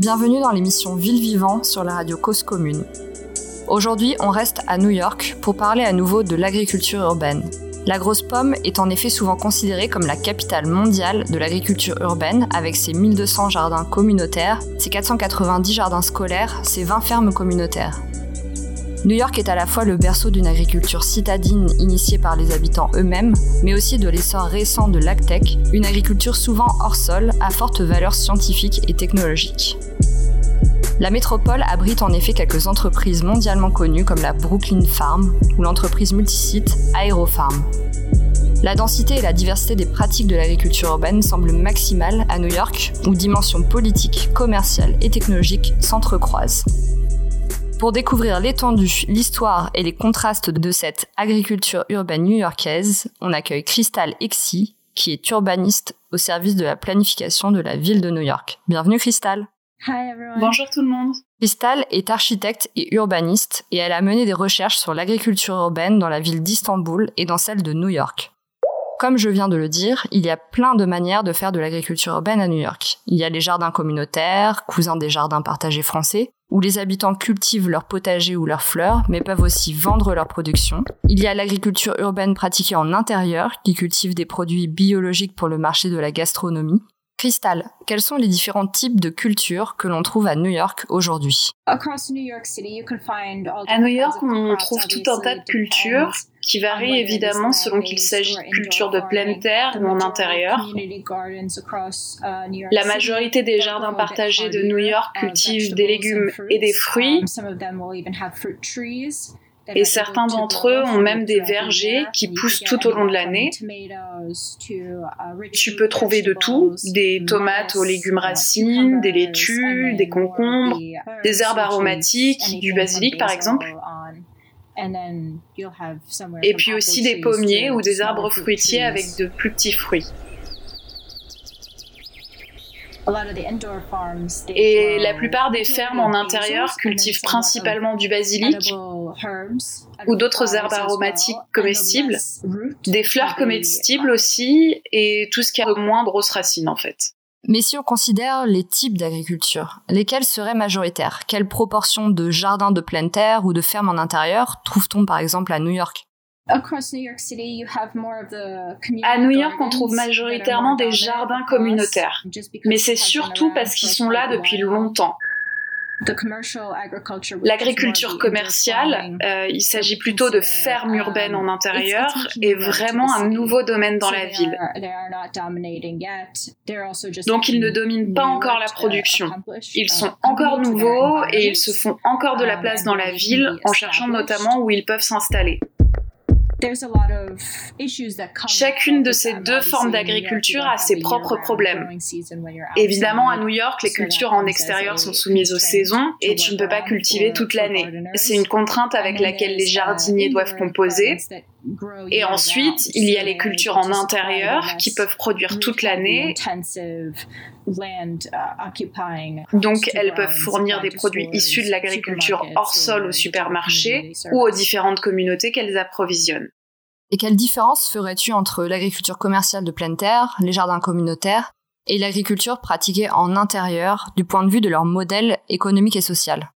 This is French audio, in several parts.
Bienvenue dans l'émission Ville Vivant sur la radio Cause Commune. Aujourd'hui, on reste à New York pour parler à nouveau de l'agriculture urbaine. La Grosse Pomme est en effet souvent considérée comme la capitale mondiale de l'agriculture urbaine avec ses 1200 jardins communautaires, ses 490 jardins scolaires, ses 20 fermes communautaires. New York est à la fois le berceau d'une agriculture citadine initiée par les habitants eux-mêmes, mais aussi de l'essor récent de l'agtech, une agriculture souvent hors sol à forte valeur scientifique et technologique. La métropole abrite en effet quelques entreprises mondialement connues comme la Brooklyn Farm ou l'entreprise multisite AeroFarm. La densité et la diversité des pratiques de l'agriculture urbaine semblent maximales à New York, où dimensions politiques, commerciales et technologiques s'entrecroisent. Pour découvrir l'étendue, l'histoire et les contrastes de cette agriculture urbaine new-yorkaise, on accueille Crystal Exy, qui est urbaniste au service de la planification de la ville de New York. Bienvenue Crystal. Bonjour tout le monde. Crystal est architecte et urbaniste et elle a mené des recherches sur l'agriculture urbaine dans la ville d'Istanbul et dans celle de New York. Comme je viens de le dire, il y a plein de manières de faire de l'agriculture urbaine à New York. Il y a les jardins communautaires, cousins des jardins partagés français, où les habitants cultivent leurs potagers ou leurs fleurs, mais peuvent aussi vendre leur production. Il y a l'agriculture urbaine pratiquée en intérieur, qui cultive des produits biologiques pour le marché de la gastronomie. Crystal, quels sont les différents types de cultures que l'on trouve à New York aujourd'hui? À New York, on trouve tout un tas de cultures qui varient évidemment selon qu'il s'agit de cultures de pleine terre ou en intérieur. La majorité des jardins partagés de New York cultivent des légumes et des fruits. Et certains d'entre eux ont même des vergers qui poussent tout au long de l'année. Tu peux trouver de tout, des tomates aux légumes racines, des laitues, des concombres, des herbes aromatiques, du basilic par exemple. Et puis aussi des pommiers ou des arbres fruitiers avec de plus petits fruits. Et la plupart des fermes en intérieur cultivent principalement du basilic ou d'autres herbes aromatiques comestibles, des fleurs comestibles aussi, et tout ce qui a de moins grosses racines en fait. Mais si on considère les types d'agriculture, lesquels seraient majoritaires? Quelle proportion de jardins de pleine terre ou de fermes en intérieur trouve-t-on par exemple à New York? À New York, on trouve majoritairement des jardins communautaires, mais c'est surtout parce qu'ils sont là depuis longtemps. L'agriculture commerciale, euh, il s'agit plutôt de fermes urbaines en intérieur, est vraiment un nouveau domaine dans la ville. Donc ils ne dominent pas encore la production. Ils sont encore nouveaux et ils se font encore de la place dans la ville en cherchant notamment où ils peuvent s'installer. Chacune de ces deux formes d'agriculture a ses propres problèmes. Évidemment, à New York, les cultures en extérieur sont soumises aux saisons et tu ne peux pas cultiver toute l'année. C'est une contrainte avec laquelle les jardiniers doivent composer. Et ensuite, il y a les cultures en intérieur qui peuvent produire toute l'année. Donc, elles peuvent fournir des produits issus de l'agriculture hors sol au supermarché ou aux différentes communautés qu'elles approvisionnent. Et quelle différence ferais-tu entre l'agriculture commerciale de pleine terre, les jardins communautaires, et l'agriculture pratiquée en intérieur du point de vue de leur modèle économique et social?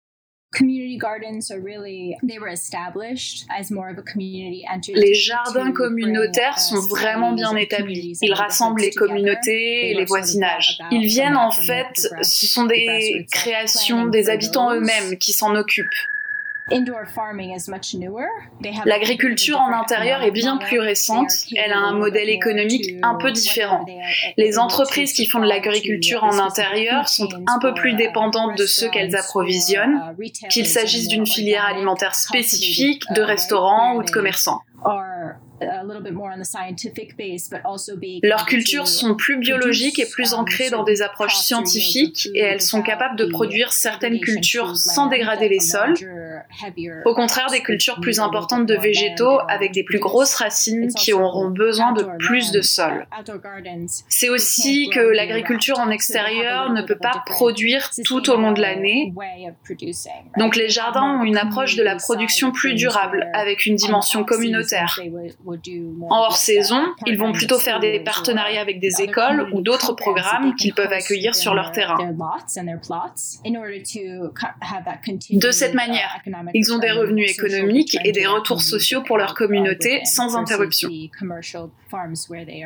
Les jardins communautaires sont vraiment bien établis. Ils rassemblent les communautés et les voisinages. Ils viennent en fait, ce sont des créations des habitants eux-mêmes qui s'en occupent. L'agriculture en intérieur est bien plus récente, elle a un modèle économique un peu différent. Les entreprises qui font de l'agriculture en intérieur sont un peu plus dépendantes de ceux qu'elles approvisionnent, uh, qu'il s'agisse d'une filière alimentaire spécifique, de uh, restaurants ou de commerçants. Leurs cultures sont plus biologiques et plus um, ancrées dans des approches scientifiques et elles sont capables de produire certaines cultures sans dégrader les sols Au contraire, des cultures plus importantes de végétaux avec des plus grosses racines qui auront besoin de plus de sol. C'est aussi que l'agriculture en extérieur ne peut pas produire tout au long de l'année. Donc les jardins ont une approche de la production plus durable avec une dimension communautaire. En hors saison, ils vont plutôt faire des partenariats avec des écoles ou d'autres programmes qu'ils peuvent accueillir sur leur terrain. De cette manière, ils ont des revenus économiques et des retours sociaux pour leur communauté sans interruption.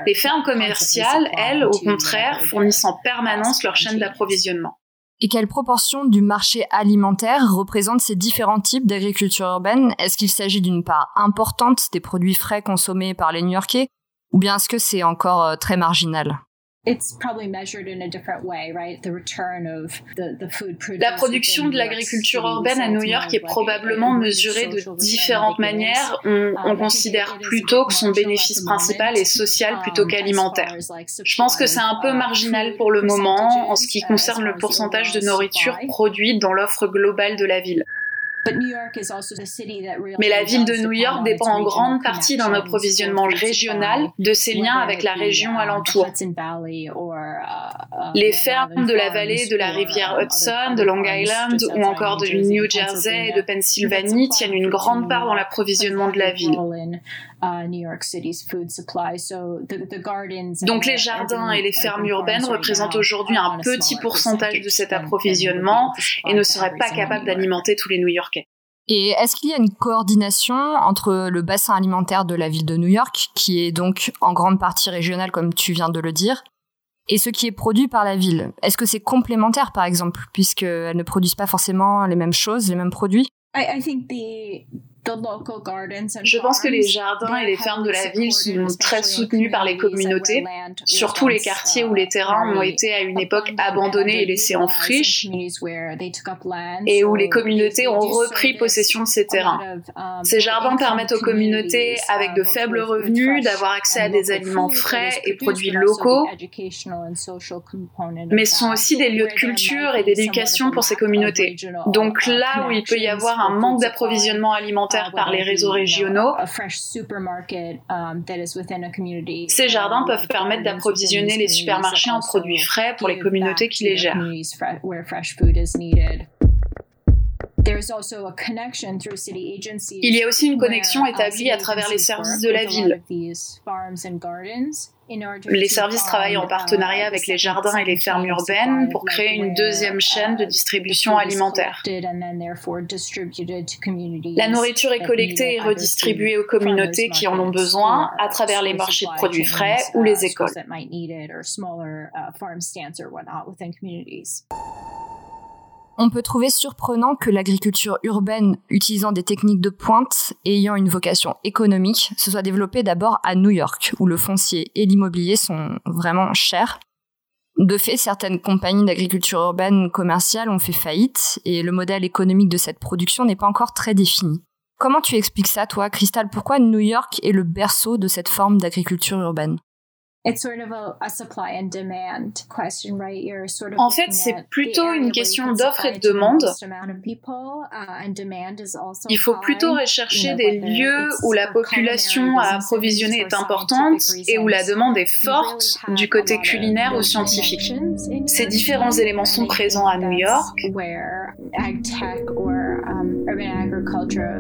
Les fermes commerciales, elles, au contraire, fournissent en permanence leur chaîne d'approvisionnement. Et quelle proportion du marché alimentaire représente ces différents types d'agriculture urbaine? Est-ce qu'il s'agit d'une part importante des produits frais consommés par les New-Yorkais ou bien est-ce que c'est encore euh, très marginal? La production de l'agriculture urbaine à New York est probablement mesurée de différentes manières. On, um, considère plutôt que son bénéfice principal est social plutôt um, qu'alimentaire. Je pense que c'est un peu marginal pour le moment en ce qui concerne le pourcentage de nourriture produite dans l'offre globale de la ville. Mais la ville de New York dépend en grande partie d'un approvisionnement régional de ses liens avec la région um, alentour. Uh, uh, Les fermes de la vallée de la rivière Hudson, de Long Island ou encore de New Jersey et de Pennsylvanie tiennent une grande part dans l'approvisionnement de la ville. Donc les jardins et les fermes urbaines représentent aujourd'hui un petit pourcentage de cet approvisionnement et ne seraient pas capables d'alimenter tous les New-Yorkais. Et est-ce qu'il y a une coordination entre le bassin alimentaire de la ville de New York, qui est donc en grande partie régional comme tu viens de le dire, et ce qui est produit par la ville? Est-ce que c'est complémentaire par exemple, puisqu'elles ne produisent pas forcément les mêmes choses, les mêmes produits? Je pense que les jardins et les fermes de la ville sont très soutenus par les communautés, surtout les quartiers où les terrains ont été à une époque abandonnés et laissés en friche, et où les communautés ont repris possession de ces terrains. Um, ces jardins permettent aux communautés avec de faibles revenus d'avoir accès à des aliments frais et produits locaux, mais sont aussi des lieux de culture et d'éducation pour ces communautés. Donc là où il peut y avoir un manque d'approvisionnement alimentaire, par les réseaux régionaux. Um, Ces jardins peuvent permettre d'approvisionner les supermarchés en produits frais pour les communautés qui les gèrent. Il y a aussi une connexion uh, établie à travers les services de la ville. Les services travaillent en partenariat avec les jardins et les fermes urbaines pour créer une deuxième chaîne de distribution alimentaire. La nourriture est collectée et redistribuée aux communautés qui en ont besoin à travers les marchés de produits frais ou les écoles. On peut trouver surprenant que l'agriculture urbaine utilisant des techniques de pointe et ayant une vocation économique se soit développée d'abord à New York, où le foncier et l'immobilier sont vraiment chers. De fait, certaines compagnies d'agriculture urbaine commerciale ont fait faillite et le modèle économique de cette production n'est pas encore très défini. Comment tu expliques ça, toi, Crystal? Pourquoi New York est le berceau de cette forme d'agriculture urbaine? En fait, c'est plutôt une question d'offre et de demande. Uh, Il faut plutôt rechercher des lieux où la population à approvisionner est importante et où la demande est forte du côté culinaire ou scientifique. Ces différents éléments sont présents à New York.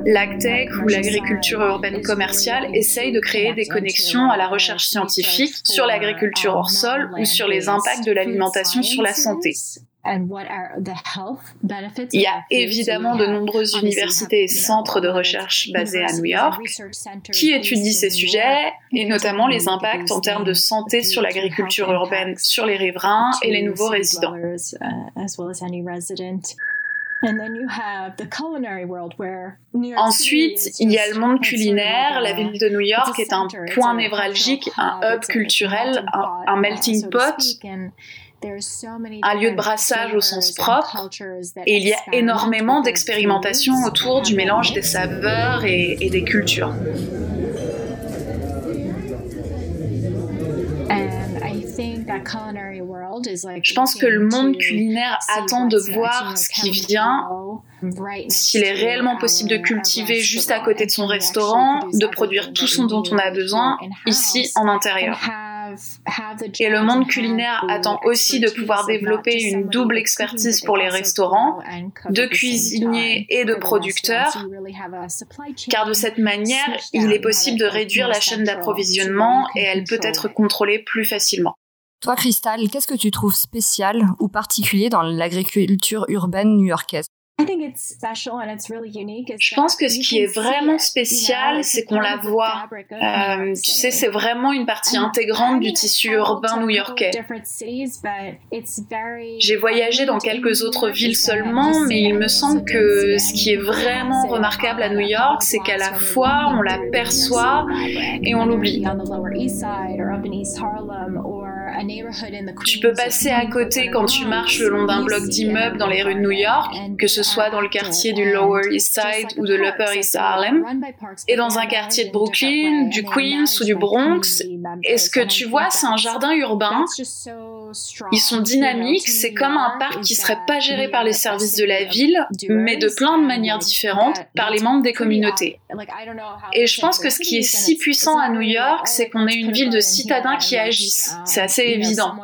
L'agtech ou l'agriculture urbaine commerciale essaye de créer des connexions à la recherche scientifique sur l'agriculture hors sol ou sur les impacts de l'alimentation sur la santé. Il y a évidemment de nombreuses universités et centres de recherche basés à New York qui étudient ces sujets et notamment les impacts en termes de santé sur l'agriculture urbaine, sur les riverains et les nouveaux résidents. Ensuite, il y a le monde culinaire. La ville de New York est un point névralgique, un hub culturel, un, melting pot un lieu de brassage au sens propre, et il y a énormément d'expérimentations autour du mélange des saveurs et, et des cultures. Je pense que le monde culinaire attend de voir ce qui vient s'il est réellement possible de cultiver juste à côté de son restaurant, de produire tout ce dont on a besoin ici en intérieur. Et le monde culinaire attend aussi de pouvoir développer une double expertise pour les restaurants, de cuisiniers et de producteurs, car de cette manière, il est possible de réduire la chaîne d'approvisionnement et elle peut être contrôlée plus facilement. Toi, Cristal, qu'est-ce que tu trouves spécial ou particulier dans l'agriculture urbaine new-yorkaise? Je pense que ce qui est vraiment spécial, c'est qu'on la voit. Euh, tu sais, c'est vraiment une partie intégrante du tissu urbain new-yorkais. J'ai voyagé dans quelques autres villes seulement, mais il me semble que ce qui est vraiment remarquable à New York, c'est qu'à la fois on la perçoit et on l'oublie. Tu peux passer à côté quand tu marches le long d'un bloc d'immeubles dans les rues de New York, que ce soit dans le quartier du Lower East Side ou de l'Upper East Harlem, et dans un quartier de Brooklyn, du Queens ou du Bronx. Et ce que tu vois, c'est un jardin urbain. Ils sont dynamiques, c'est comme un parc qui serait pas géré par les services de la ville, mais de plein de manières différentes par les membres des communautés. Et je pense que ce qui est si puissant à New York, c'est qu'on est une ville de citadins qui agissent. C'est assez évident.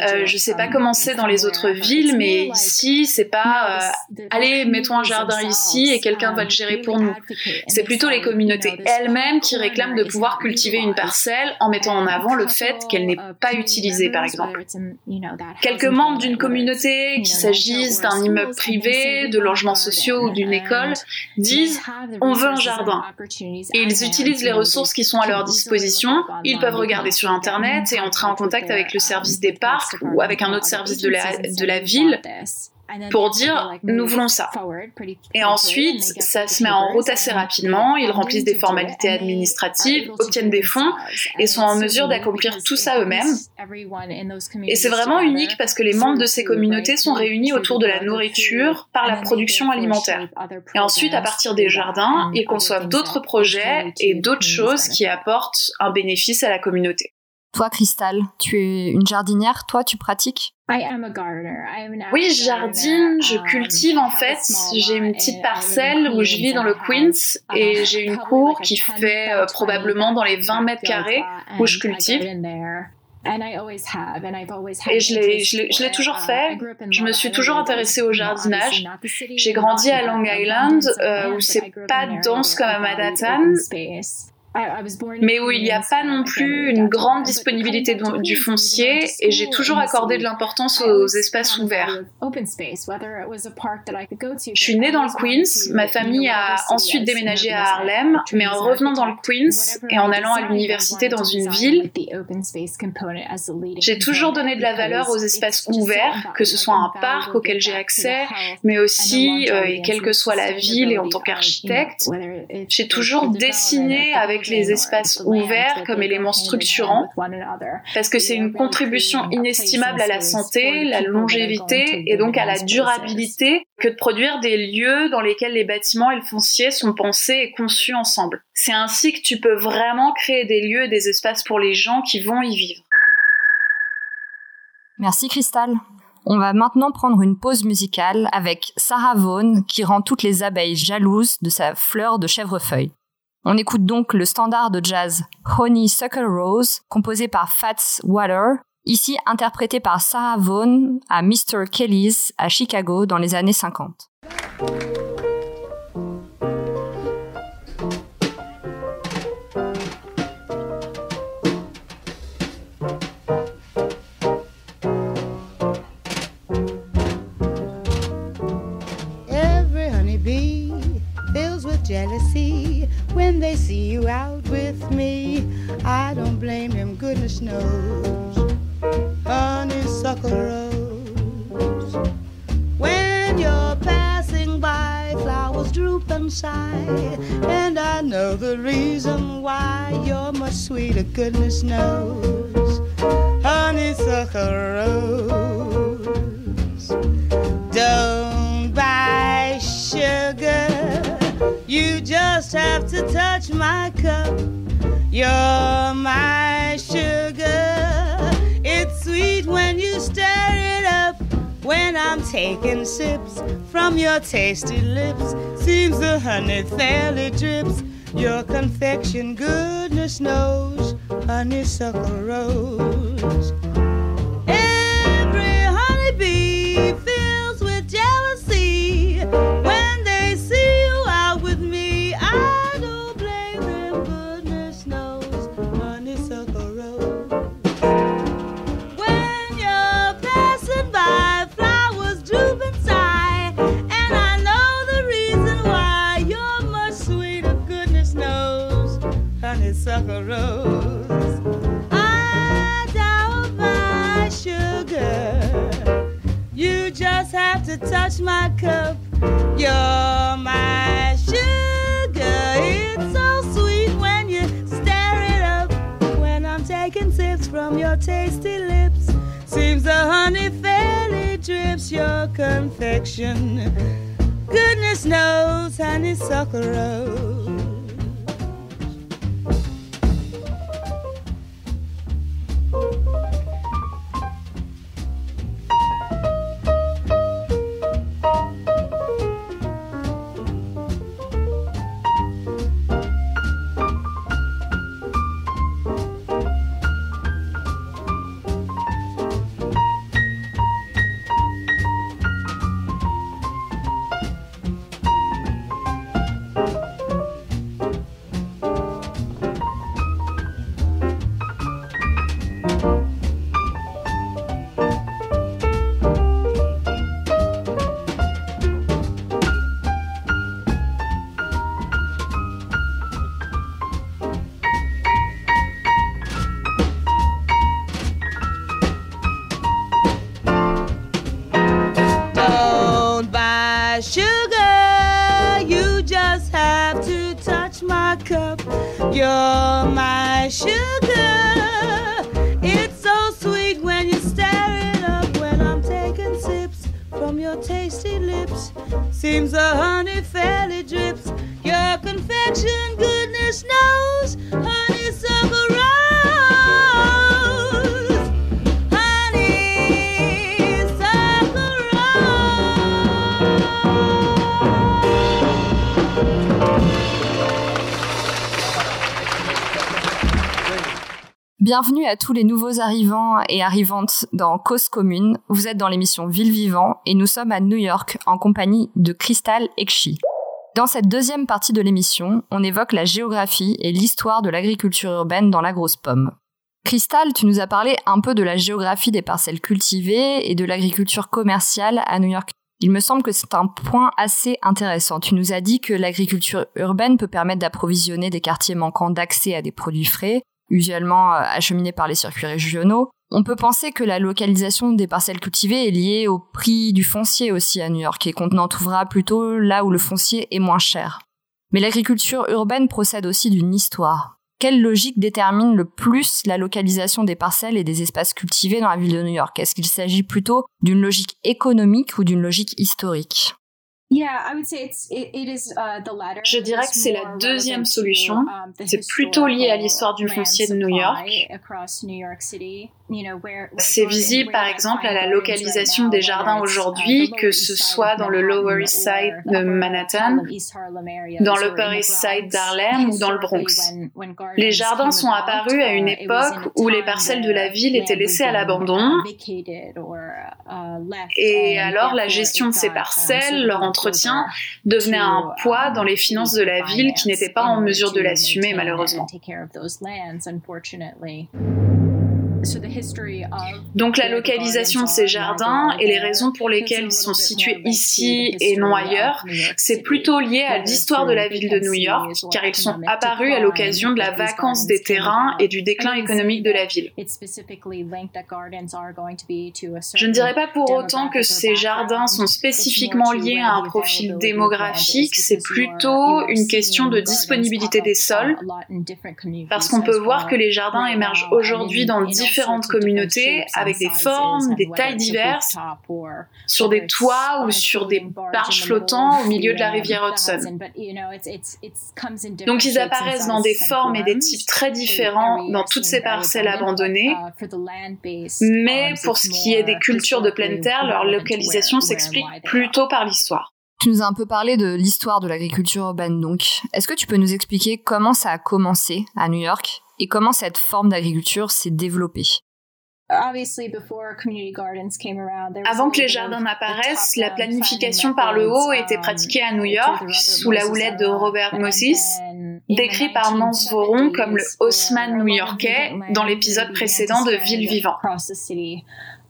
Euh, je sais pas comment c'est dans les autres villes, mais ici, c'est pas euh, allez, mettons un jardin ici et quelqu'un va le gérer pour nous. C'est plutôt les communautés elles-mêmes qui réclament de pouvoir cultiver une parcelle en mettant en avant le fait qu'elle n'est pas utilisée, par exemple. Quelques membres d'une communauté, qu'il s'agisse d'un immeuble privé, de logements sociaux ou d'une école, disent on veut un jardin. Et ils utilisent les ressources qui sont à leur disposition. Ils peuvent regarder sur Internet et entrer en contact avec le service des parcs ou avec un autre service de la, de la ville pour dire nous voulons ça. Et ensuite, ça se met en route assez rapidement, ils remplissent des formalités administratives, obtiennent des fonds et sont en mesure d'accomplir tout ça eux-mêmes. Et c'est vraiment unique parce que les membres de ces communautés sont réunis autour de la nourriture par la production alimentaire. Et ensuite, à partir des jardins, ils conçoivent d'autres projets et d'autres choses qui apportent un bénéfice à la communauté. Toi, Cristal, tu es une jardinière, toi, tu pratiques? Oui, je jardine, je um, cultive en fait. J'ai une petite parcelle où je vis dans le Queens et j'ai une cour qui fait euh, probablement dans les 20 mètres carrés où je cultive. Et je l'ai toujours uh, fait. Je me suis toujours intéressée au jardinage. J'ai grandi à Long Island, euh, où c'est pas dense comme à Manhattan mais où il n'y a pas non plus une grande disponibilité du foncier et j'ai toujours accordé de l'importance aux espaces ouverts. Je suis née dans le Queens, ma famille a ensuite déménagé à Harlem, mais en revenant dans le Queens et en allant à l'université dans une ville, j'ai toujours donné de la valeur aux espaces ouverts, que ce soit un parc auquel j'ai accès, mais aussi, euh, et quelle que soit la ville et en tant qu'architecte, j'ai toujours dessiné avec les espaces ouverts comme éléments structurants, parce que c'est une contribution inestimable à la santé, la longévité et donc à la durabilité que de produire des lieux dans lesquels les bâtiments et le foncier sont pensés et conçus ensemble. C'est ainsi que tu peux vraiment créer des lieux et des espaces pour les gens qui vont y vivre. Merci Cristal. On va maintenant prendre une pause musicale avec Sarah Vaughan qui rend toutes les abeilles jalouses de sa fleur de chèvrefeuille. On écoute donc le standard de jazz Honeysuckle Rose, composé par Fats Water, ici interprété par Sarah Vaughan à Mr. Kelly's à Chicago dans les années 50. They see you out with me. I don't blame him, goodness knows. Honeysuckle rose. When you're passing by, flowers droop and sigh. And I know the reason why you're much sweeter, goodness knows. Honeysuckle rose. Just have to touch my cup. You're my sugar. It's sweet when you stir it up. When I'm taking sips from your tasty lips. Seems the honey fairly drips. Your confection, goodness knows, honeysuckle rose. My cup. You're my sugar. It's so sweet when you stir it up. When I'm taking sips from your tasty lips, seems the honey fairly drips your confection. Goodness knows, honeysuckle rose. Bienvenue à tous les nouveaux arrivants et arrivantes dans Cause Commune. Vous êtes dans l'émission Ville Vivant et nous sommes à New York en compagnie de Crystal Ekshi. Dans cette deuxième partie de l'émission, on évoque la géographie et l'histoire de l'agriculture urbaine dans la grosse pomme. Crystal, tu nous as parlé un peu de la géographie des parcelles cultivées et de l'agriculture commerciale à New York. Il me semble que c'est un point assez intéressant. Tu nous as dit que l'agriculture urbaine peut permettre d'approvisionner des quartiers manquant d'accès à des produits frais, usuellement euh, acheminés par les circuits régionaux. On peut penser que la localisation des parcelles cultivées est liée au prix du foncier aussi à New York et qu'on en trouvera plutôt là où le foncier est moins cher. Mais l'agriculture urbaine procède aussi d'une histoire. Quelle logique détermine le plus la localisation des parcelles et des espaces cultivés dans la ville de New York? Est-ce qu'il s'agit plutôt d'une logique économique ou d'une logique historique? Je dirais que c'est la deuxième solution. C'est plutôt lié à l'histoire du foncier de New York. C'est visible par exemple à la localisation des jardins aujourd'hui, que ce soit dans le Lower East Side de Manhattan, dans l'Upper East Side d'Harlem ou dans le Bronx. Les jardins sont apparus à une époque où les parcelles de la ville étaient laissées à l'abandon et alors la gestion de ces parcelles, leur entretien, devenait un poids dans les finances de la ville qui n'était pas en mesure de l'assumer malheureusement. Donc la localisation de ces jardins et les raisons pour lesquelles ils sont situés ici et non ailleurs, c'est plutôt lié à l'histoire de la ville de New York, car ils sont apparus à l'occasion de la vacance des terrains et du déclin économique de la ville. Je ne dirais pas pour autant que ces jardins sont spécifiquement liés à un profil démographique, c'est plutôt une question de disponibilité des sols, parce qu'on peut voir que les jardins émergent aujourd'hui dans différents différentes communautés avec des formes, des tailles diverses, sur des toits ou sur des barges flottant au milieu de la rivière Hudson. Donc ils apparaissent dans des formes et des types très différents dans toutes ces parcelles abandonnées, mais pour ce qui est des cultures de pleine terre, leur localisation s'explique plutôt par l'histoire. Tu nous as un peu parlé de l'histoire de l'agriculture urbaine, donc. Est-ce que tu peux nous expliquer comment ça a commencé à New York? Et comment cette forme d'agriculture s'est développée? Avant que les jardins n'apparaissent, la planification par le haut était pratiquée à New York sous la houlette de Robert Moses, décrit par Nance Voron comme le Haussmann new-yorkais dans l'épisode précédent de Ville vivant.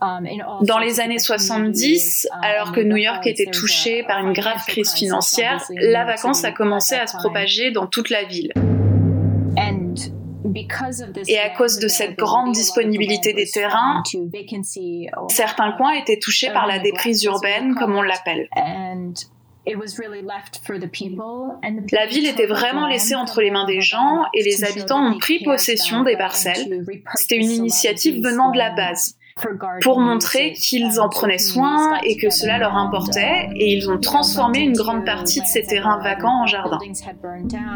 Um, Dans les années 70, um, alors que New York était touché par une grave crise financière, la vacance a commencé à se propager dans toute la ville. Et à cause de cette grande disponibilité des terrains, certains coins étaient touchés par la déprise urbaine, comme on l'appelle. La ville était vraiment laissée entre les mains des gens et les habitants ont pris possession des parcelles. C'était une initiative venant de la base pour montrer qu'ils en prenaient soin et que cela leur importait, et ils ont transformé une grande partie de ces terrains vacants en jardins.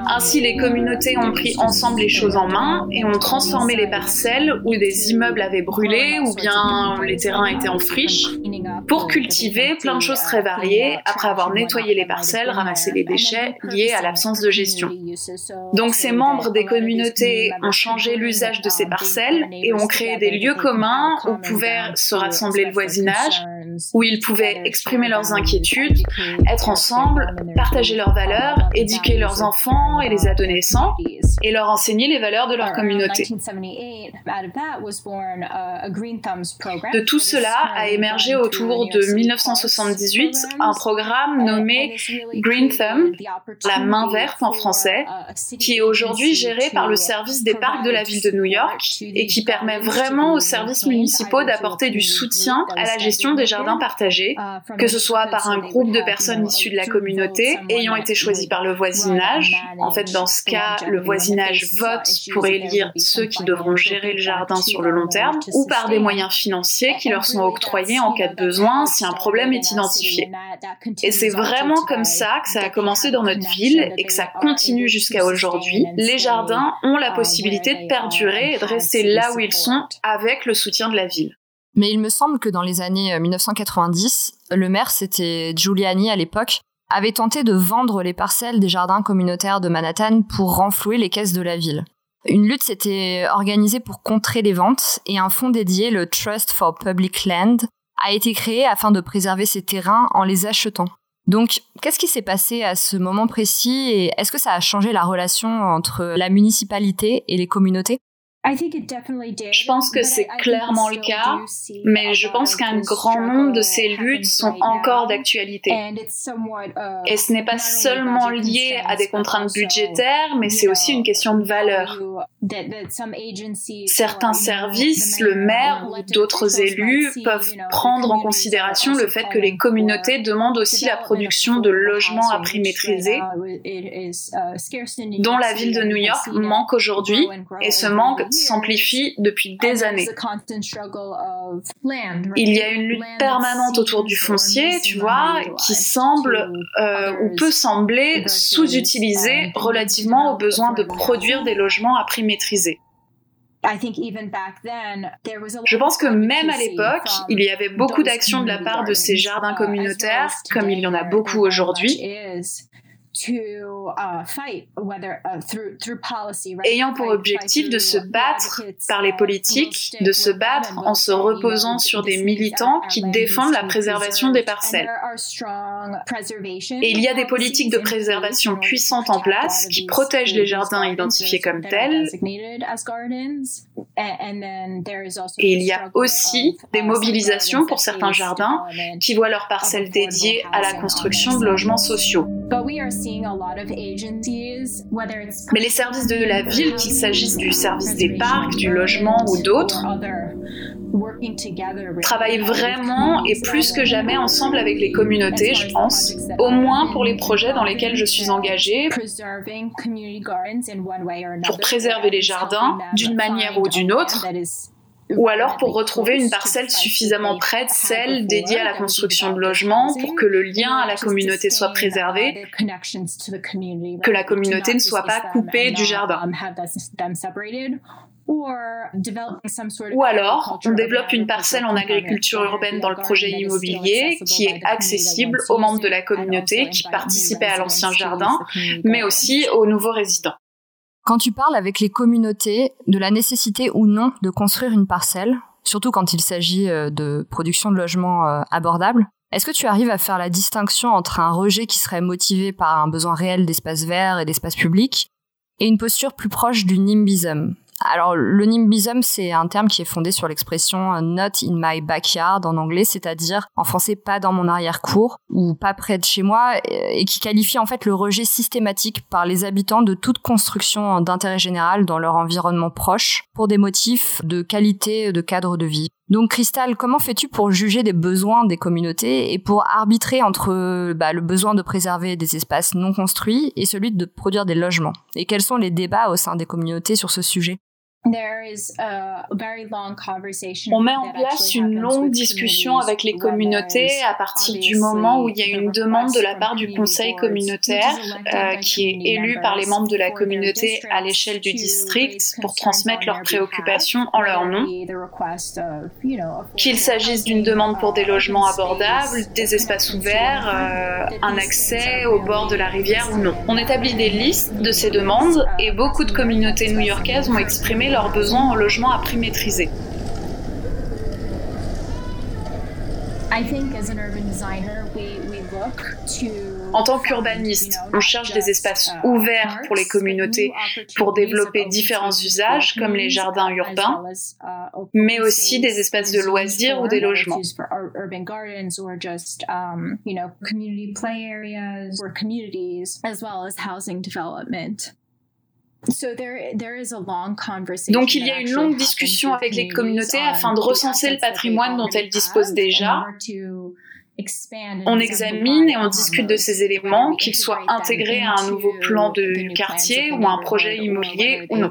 Ainsi, les communautés ont pris ensemble les choses en main et ont transformé les parcelles où des immeubles avaient brûlé ou bien les terrains étaient en friche pour cultiver plein de choses très variées après avoir nettoyé les parcelles, ramassé les déchets liés à l'absence de gestion. Donc ces membres des communautés ont changé l'usage de ces parcelles et ont créé des lieux communs où pouvaient se rassembler le voisinage, où ils pouvaient exprimer leurs inquiétudes, être ensemble, partager leurs valeurs, éduquer leurs enfants et les adolescents, et leur enseigner les valeurs de leur communauté. De tout cela a émergé autour de 1978 un programme nommé Green Thumb, la main verte en français, qui est aujourd'hui géré par le service des parcs de la ville de New York et qui permet vraiment aux services municipaux d'apporter du soutien à la gestion des jardins partagés, que ce soit par un groupe de personnes issues de la communauté ayant été choisies par le voisinage. En fait, dans ce cas, le voisinage vote pour élire ceux qui devront gérer le jardin sur le long terme, ou par des moyens financiers qui leur sont octroyés en cas de besoin si un problème est identifié. Et c'est vraiment comme ça que ça a commencé dans notre ville et que ça continue jusqu'à aujourd'hui. Les jardins ont la possibilité de perdurer et de rester là où ils sont avec le soutien de la ville. Mais il me semble que dans les années 1990, euh, le maire, c'était Giuliani à l'époque, avait tenté de vendre les parcelles des jardins communautaires de Manhattan pour renflouer les caisses de la ville. Une lutte s'était organisée pour contrer les ventes et un fonds dédié, le Trust for Public Land, a été créé afin de préserver ces terrains en les achetant. Donc, qu'est-ce qui s'est passé à ce moment précis et est-ce que ça a changé la relation entre la municipalité et les communautés? Je pense que c'est clairement le cas, mais je pense qu'un grand nombre de ces luttes sont encore d'actualité. Et ce n'est pas seulement lié à des contraintes budgétaires, mais c'est aussi une question de valeur. Certains services, le maire ou d'autres élus peuvent prendre en considération le fait que les communautés demandent aussi la production de logements à prix maîtrisé, uh, dont la ville de New York manque aujourd'hui, et ce manque s'amplifie depuis des années. Il y a une lutte permanente autour du foncier, tu vois, qui semble euh, ou peut sembler sous-utilisée relativement au besoin de produire des logements à prix maîtrisé. Je pense que même à l'époque, il y avait beaucoup d'actions de la part de ces jardins communautaires, comme il y en a beaucoup aujourd'hui, ayant pour objectif de se battre par les uh, politiques, de se battre en se reposant sur des militants qui défendent la préservation des parcelles. Et il y a des politiques de préservation puissantes en place qui protègent les jardins identifiés comme tels. Et il y a aussi des mobilisations pour certains jardins qui voient leurs parcelles dédiées à la construction de logements sociaux. Mais les services de la ville, qu'il s'agisse du service des parcs, du logement ou d'autres, travaillent vraiment et plus que jamais ensemble avec les communautés, je pense, au moins pour les projets dans lesquels je suis engagée, pour préserver les jardins d'une manière ou d'une autre, ou alors pour retrouver une parcelle suffisamment près de celle dédiée à la construction de logements pour que le lien à la communauté soit préservé, que la communauté ne soit pas coupée du jardin. Ou alors, on développe une parcelle en agriculture urbaine dans le projet immobilier qui est accessible aux membres de la communauté qui participaient à l'ancien jardin, mais aussi aux nouveaux résidents. Quand tu parles avec les communautés de la nécessité ou non de construire une parcelle, surtout quand il s'agit euh, de production de logements euh, abordables, est-ce que tu arrives à faire la distinction entre un rejet qui serait motivé par un besoin réel d'espace vert et d'espace public et une posture plus proche du NIMBYism? Alors, le NIMBYism, c'est un terme qui est fondé sur l'expression euh, not in my backyard en anglais, c'est-à-dire en français pas dans mon arrière-cour ou pas près de chez moi, et qui qualifie en fait le rejet systématique par les habitants de toute construction d'intérêt général dans leur environnement proche pour des motifs de qualité de cadre de vie. Donc Cristal, comment fais-tu pour juger des besoins des communautés et pour arbitrer entre bah, le besoin de préserver des espaces non construits et celui de produire des logements? Et quels sont les débats au sein des communautés sur ce sujet? On met en place une longue discussion avec les communautés à partir du moment où il y a une demande de la part du conseil communautaire euh, qui est élu par les membres de la communauté à l'échelle du district pour transmettre leurs préoccupations en leur nom. Qu'il s'agisse d'une demande pour des logements abordables, des espaces ouverts, euh, un accès au bord de la rivière ou non. On établit des listes de ces demandes et beaucoup de communautés new-yorkaises ont exprimé leurs besoins en logement à prix maîtrisé. En tant qu'urbaniste, on cherche des espaces uh, ouverts pour les communautés pour développer différents usages comme les jardins urbains, uh, mais aussi des espaces de loisirs ou des logements. Donc il y a une longue discussion avec les communautés afin de recenser le patrimoine dont elles disposent déjà on examine et on discute de ces éléments, qu'ils soient intégrés à un nouveau plan de quartier ou un projet immobilier ou non.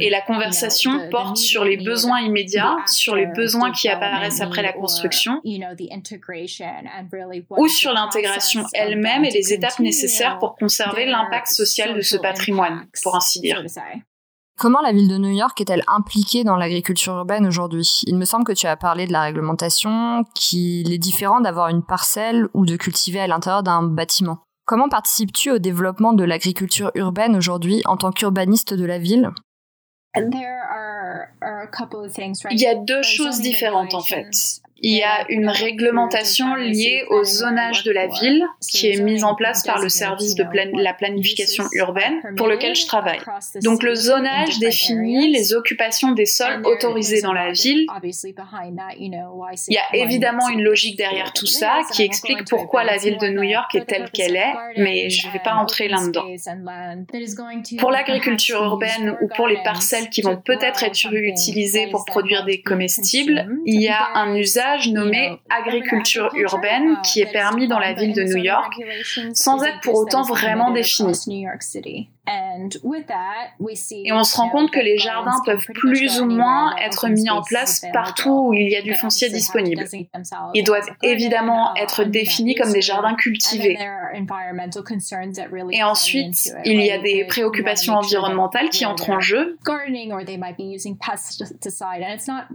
Et la conversation porte sur les besoins immédiats, sur les besoins qui apparaissent après la construction, ou sur l'intégration elle-même et les étapes nécessaires pour conserver l'impact social de ce patrimoine, pour ainsi dire. Comment la ville de New York est-elle impliquée dans l'agriculture urbaine aujourd'hui? Il me semble que tu as parlé de la réglementation, qu'il est différent d'avoir une parcelle ou de cultiver à l'intérieur d'un bâtiment. Comment participes-tu au développement de l'agriculture urbaine aujourd'hui en tant qu'urbaniste de la ville? Il y a deux choses différentes en fait il y a une réglementation liée au zonage de la ville qui est mise en place par le service de la planification urbaine pour lequel je travaille. Donc le zonage définit les occupations des sols autorisés dans la ville. Il y a évidemment une logique derrière tout ça qui explique pourquoi la ville de New York est telle qu'elle est, mais je ne vais pas entrer là-dedans. Pour l'agriculture urbaine ou pour les parcelles qui vont peut-être être utilisées pour produire des comestibles, il y a un usage nommé agriculture urbaine qui est permis dans la ville de New York sans être pour autant vraiment défini. Et on se rend compte que les jardins peuvent plus ou moins être mis en place partout où il y a du foncier disponible. Ils doivent évidemment être définis comme des jardins cultivés. Et ensuite, il y a des préoccupations environnementales qui entrent en jeu.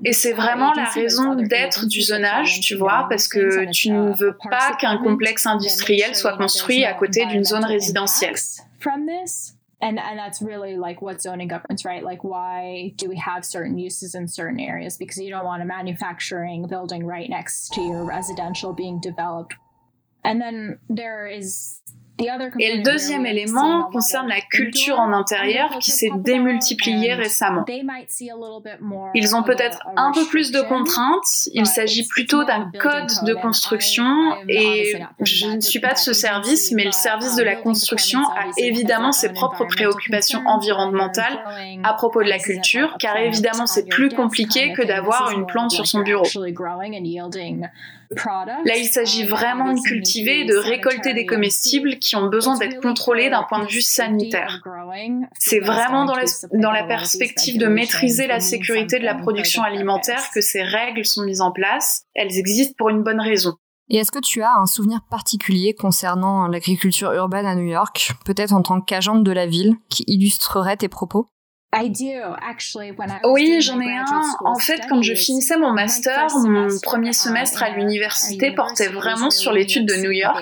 Et c'est vraiment la raison d'être du zonage, tu vois, parce que tu ne veux pas qu'un complexe industriel soit construit à côté d'une zone résidentielle. and and that's really like what zoning governs right? Like why do we have certain uses in certain areas? Because you don't want a manufacturing building right next to your residential being developed. And then there is Et le deuxième élément concerne la culture en intérieur qui s'est démultipliée récemment. Ils ont peut-être un peu plus de contraintes, il s'agit plutôt d'un code de construction et je ne suis pas de ce service, mais le service de la construction a évidemment ses propres préoccupations environnementales à propos de la culture, car évidemment c'est plus compliqué que d'avoir une plante sur son bureau. Là, il s'agit vraiment de cultiver et de récolter des comestibles qui ont besoin d'être contrôlés d'un point de vue sanitaire. C'est vraiment dans la, dans la perspective de maîtriser la sécurité de la production alimentaire que ces règles sont mises en place. Elles existent pour une bonne raison. Et est-ce que tu as un souvenir particulier concernant l'agriculture urbaine à New York, peut-être en tant qu'agente de la ville, qui illustrerait tes propos? Oui, j'en ai un. En fait, quand je finissais mon master, mon premier semestre à l'université portait vraiment sur l'étude de New York.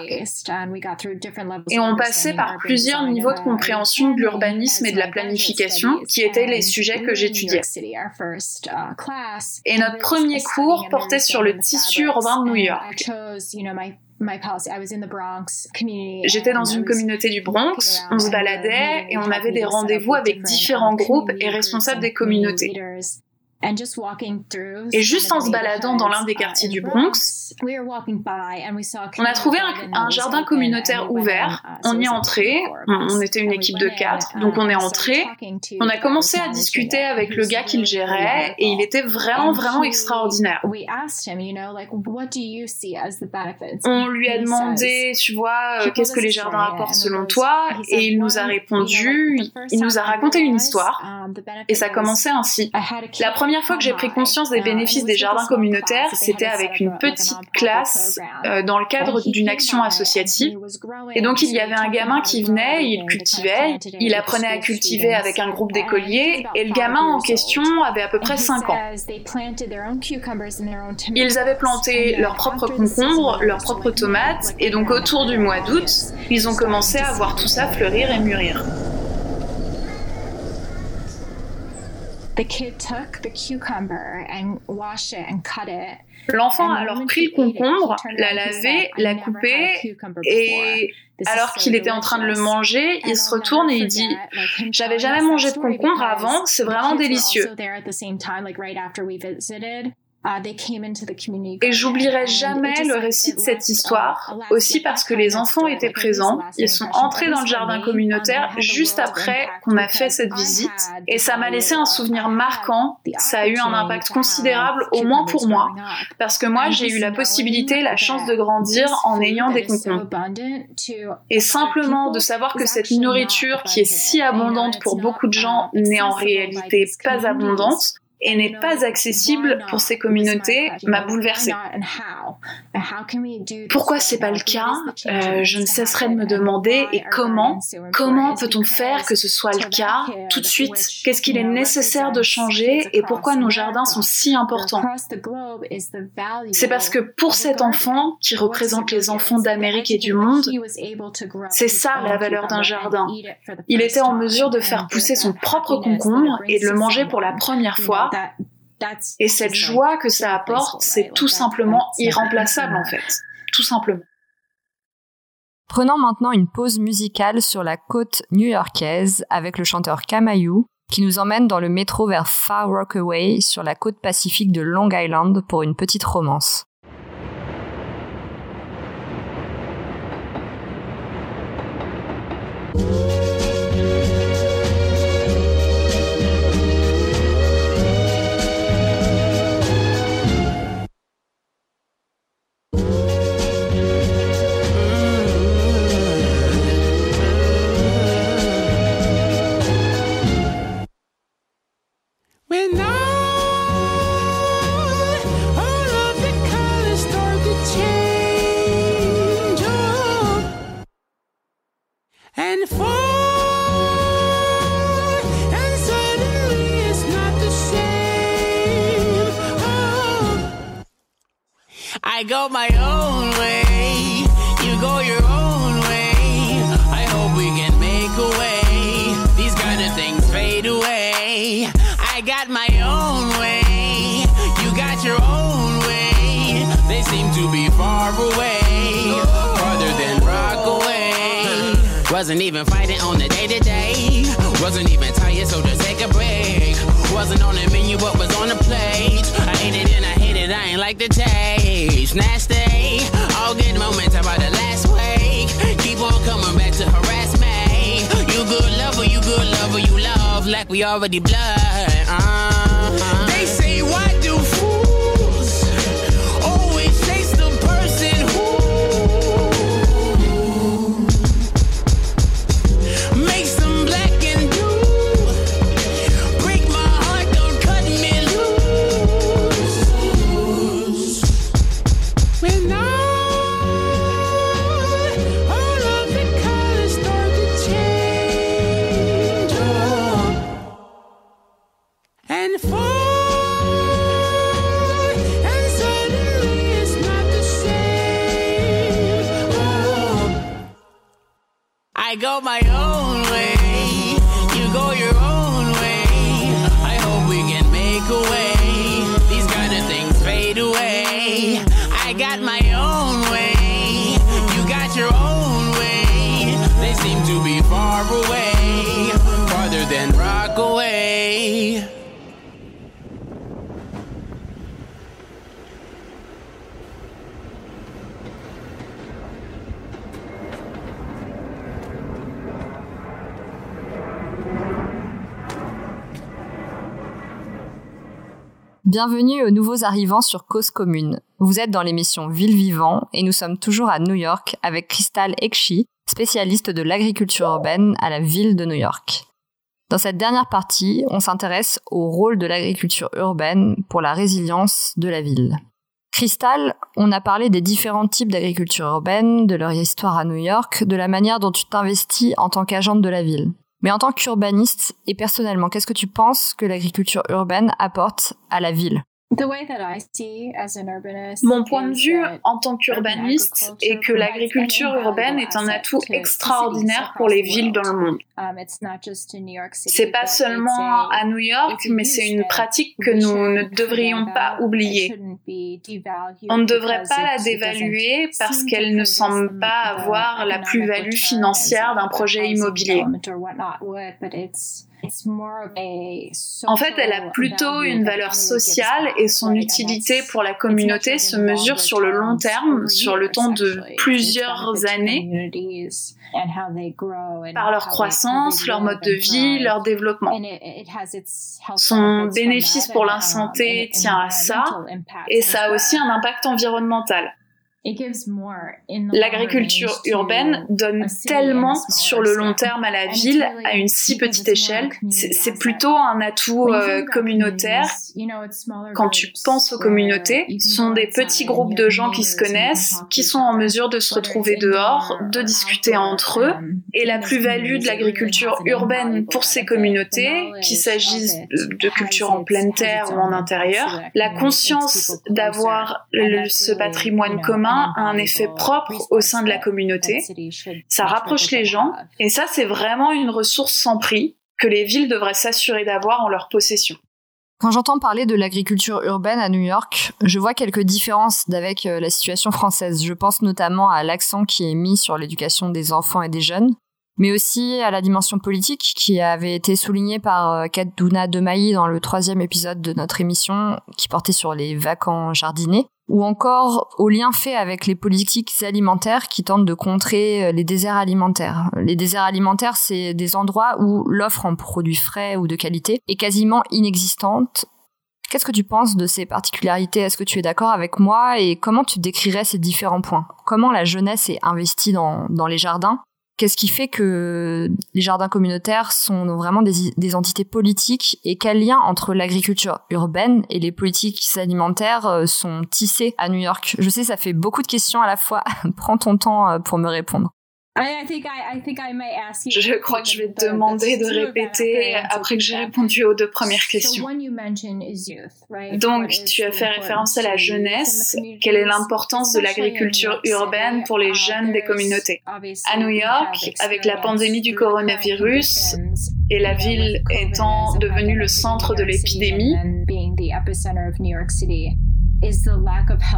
Et on passait par plusieurs niveaux de compréhension de l'urbanisme et de la planification, qui étaient les sujets que j'étudiais. Et notre premier cours portait sur le tissu urbain de New York. J'étais dans une communauté du Bronx, on se baladait et on avait des rendez-vous avec différents groupes et responsables des communautés. Et juste en se baladant dans l'un des quartiers du Bronx, on a trouvé un, jardin communautaire ouvert. Uh, on y est entré. On, était une équipe de quatre, donc on est entré. On a commencé à discuter avec le gars qui le gérait et il était vraiment vraiment extraordinaire. On lui a demandé, tu vois, euh, qu'est-ce que les jardins apportent selon toi? Et il nous a répondu. Il nous a raconté une histoire um, et ça commençait ainsi. La première première fois que j'ai pris conscience des bénéfices des jardins communautaires, c'était avec une petite classe euh, dans le cadre d'une action associative. Et donc il y avait un gamin qui venait, il cultivait, il apprenait à cultiver avec un groupe d'écoliers, et le gamin en question avait à peu près 5 ans. Ils avaient planté leurs propres concombres, leurs propres tomates, et donc autour du mois d'août, ils ont commencé à voir tout ça fleurir et mûrir. L'enfant a alors pris le concombre, l'a lavé, l'a coupé, et alors qu'il était en train de le manger, il se retourne et il dit J'avais jamais mangé de concombre avant, c'est vraiment délicieux. Uh, Et j'oublierai jamais le récit de cette histoire, aussi parce que les enfants étaient présents. Ils sont entrés dans le jardin communautaire juste après qu'on a fait cette visite. Et ça m'a laissé un souvenir marquant. Ça a eu un impact considérable, au moins pour moi, parce que moi, j'ai eu la possibilité, la chance de grandir en ayant des concombres. Et simplement de savoir que cette nourriture qui est si abondante pour beaucoup de gens n'est en réalité pas abondante, et n'est pas accessible pour ces communautés m'a bouleversée. Pourquoi c'est pas le cas? Euh, Je ne cesserai de me demander et comment? Comment peut-on faire que ce soit le cas? Tout de suite Qu'est-ce qu'il est nécessaire de changer et pourquoi nos jardins sont si importants? C'est parce que pour cet enfant qui représente les enfants d'Amérique et du monde, c'est ça la valeur d'un jardin. Il était en mesure de faire pousser son propre concombre et de le manger pour la première fois et cette joie que ça apporte, c'est tout simplement irremplaçable en fait. Tout simplement. Prenons maintenant une pause musicale sur la côte new-yorkaise avec le chanteur Kamayou qui nous emmène dans le métro vers Far Rockaway sur la côte pacifique de Long Island pour une petite romance. and fall, and suddenly it's not the same. Oh. I go my own way. Wasn't even fighting on the day to day. Wasn't even tired, so just take a break. Wasn't on the menu, but was on the plate. I ate it and I hate it, I ain't like the taste. Nasty, all good moments about the last week. Keep on coming back to harass me. You good lover, you good lover, you love like we already blood. Uh-huh. Go my own way. You go your own way. I hope we can make a way. These kind of things fade away. I got my own way. You got your own way. They seem to be far away. Farther than Rockaway. Bienvenue aux nouveaux arrivants sur Cause Commune. Vous êtes dans l'émission Ville Vivant et nous sommes toujours à New York avec Crystal Ekshi, spécialiste de l'agriculture urbaine à la ville de New York. Dans cette dernière partie, on s'intéresse au rôle de l'agriculture urbaine pour la résilience de la ville. Crystal, on a parlé des différents types d'agriculture urbaine, de leur histoire à New York, de la manière dont tu t'investis en tant qu'agente de la ville. Mais en tant qu'urbaniste et personnellement, qu'est-ce que tu penses que l'agriculture urbaine apporte à la ville? Mon point de vue en tant qu'urbaniste est que l'agriculture urbaine est un atout extraordinaire pour les villes dans le monde. Um, C'est pas seulement à New York, mais c'est une pratique que nous ne devrions pas oublier. On ne devrait pas la dévaluer parce qu'elle ne semble pas avoir la plus-value financière d'un projet immobilier. En fait, elle a plutôt une valeur sociale et son utilité pour la communauté se mesure sur le long terme, sur le temps de plusieurs années, par leur croissance, leur mode de vie, leur développement. Son bénéfice pour la santé tient à ça et ça a aussi un impact environnemental. L'agriculture urbaine donne tellement sur le long terme à la ville à une si petite échelle. C'est plutôt un atout euh, communautaire. Quand tu penses aux communautés, ce sont des petits groupes de gens qui se connaissent, qui sont en mesure de se retrouver dehors, de discuter entre eux. Um, Et la plus-value de l'agriculture urbaine pour ces communautés, qu'il s'agisse de culture en pleine terre ou en intérieur, la conscience d'avoir ce patrimoine commun a un effet propre au sein de la communauté. Ça rapproche les gens et ça, c'est vraiment une ressource sans prix que les villes devraient s'assurer d'avoir en leur possession. Quand j'entends parler de l'agriculture urbaine à New York, je vois quelques différences avec euh, la situation française. Je pense notamment à l'accent qui est mis sur l'éducation des enfants et des jeunes, mais aussi à la dimension politique qui avait été soulignée par euh, Kaduna Demaï dans le troisième épisode de notre émission qui portait sur les vacants jardinés ou encore au lien fait avec les politiques alimentaires qui tentent de contrer euh, les déserts alimentaires. Les déserts alimentaires, c'est des endroits où l'offre en produits frais ou de qualité est quasiment inexistante. Qu'est-ce que tu penses de ces particularités? Est-ce que tu es d'accord avec moi? Et comment tu décrirais ces différents points? Comment la jeunesse est investie dans, dans les jardins? Qu'est-ce qui fait que les jardins communautaires sont vraiment des, entités politiques et quel lien entre l'agriculture urbaine et les politiques alimentaires euh, sont tissés à New York? Je sais, ça fait beaucoup de questions à la fois. Prends ton temps euh, pour me répondre. Je crois que je vais te demander de répéter après que j'ai répondu aux deux premières questions. Donc, tu as fait référence à la jeunesse. Quelle est l'importance de l'agriculture urbaine pour les jeunes des communautés? À New York, avec la pandémie du coronavirus et la ville étant devenue le centre de l'épidémie,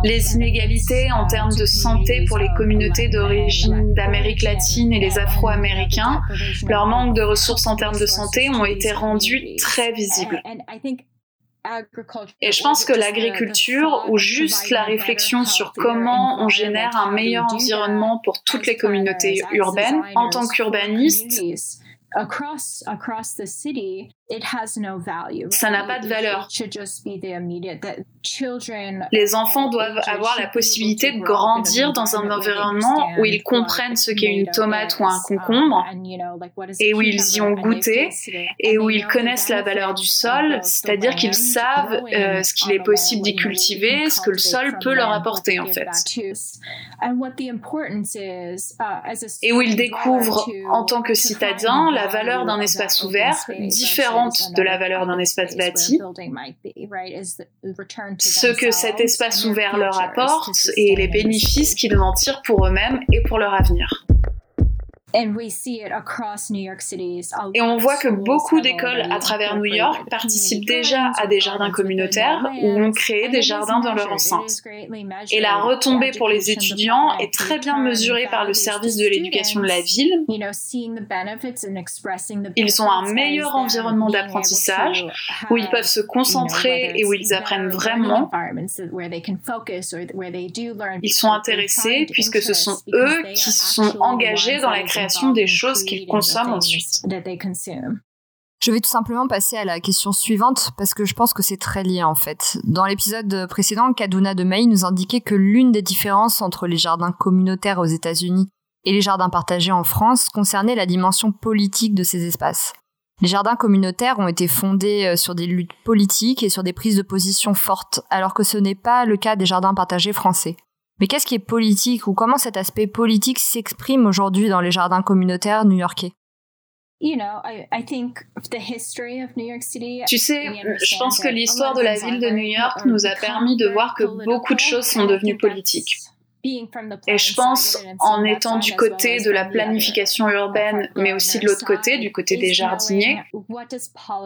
les inégalités en termes de santé pour les communautés d'origine d'Amérique latine et les Afro-Américains, leur manque de ressources en termes de santé ont été rendus très visibles. Et je pense que l'agriculture ou juste la réflexion sur comment on génère un meilleur environnement pour toutes les communautés urbaines, en tant qu'urbaniste, ça n'a pas de valeur. Les enfants doivent avoir la possibilité de grandir dans un environnement où ils comprennent ce qu'est une tomate ou un uh, concombre et où ils y ont goûté et où ils connaissent la valeur du sol, c'est-à-dire qu'ils savent euh, ce qu'il est possible d'y cultiver, ce que le sol peut leur apporter en fait. Et où ils découvrent en tant que citadins la valeur d'un espace ouvert de la valeur d'un espace bâti, ce que cet espace ouvert leur apporte et les bénéfices qu'ils en tirent pour eux-mêmes et pour leur avenir. Et on voit que beaucoup d'écoles à travers New York participent déjà à des jardins communautaires ou ont créé des jardins dans leur enceinte. Et la retombée pour les étudiants est très bien mesurée par le service de l'éducation de la ville. Ils ont un meilleur environnement d'apprentissage où ils peuvent se concentrer et où ils apprennent vraiment. Ils sont intéressés puisque ce sont eux qui sont engagés dans la création des choses qu'ils consomment ensuite. Je vais tout simplement passer à la question suivante parce que je pense que c'est très lié en fait. Dans l'épisode précédent, Kaduna de May nous indiquait que l'une des différences entre les jardins communautaires aux États-Unis et les jardins partagés en France concernait la dimension politique de ces espaces. Les jardins communautaires ont été fondés euh, sur des luttes politiques et sur des prises de position fortes, alors que ce n'est pas le cas des jardins partagés français. Mais qu'est-ce qui est politique ou comment cet aspect politique s'exprime aujourd'hui dans les jardins communautaires new-yorkais? Tu sais, je pense que l'histoire de la ville de New York nous a permis de voir que beaucoup de choses sont devenues politiques. Et je pense, en étant du côté de la planification urbaine, mais aussi de l'autre côté, du côté des jardiniers,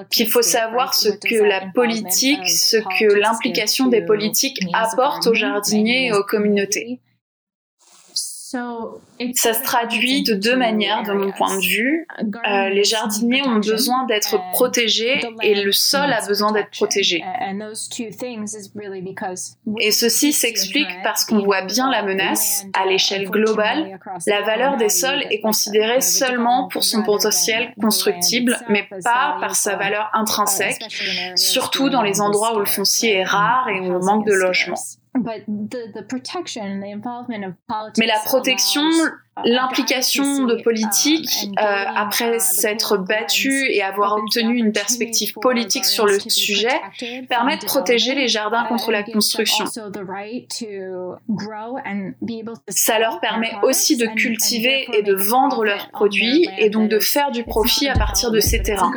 qu'il faut savoir ce que la politique, ce que l'implication des politiques apporte aux jardiniers et aux communautés. Ça se traduit de deux manières, de mon point de vue. Euh, les jardiniers ont besoin d'être protégés et le sol a besoin d'être protégé. Et ceci s'explique parce qu'on voit bien la menace à l'échelle globale. La valeur des sols est considérée seulement pour son potentiel constructible, mais pas par sa valeur intrinsèque, surtout dans les endroits où le foncier est rare et où on manque de logements. Mais la protection, l'implication de politique, euh, après s'être battu et avoir obtenu une perspective politique sur le sujet, permet de protéger les jardins contre la construction. Ça leur permet aussi de cultiver et de vendre leurs produits et donc de faire du profit à partir de ces terrains.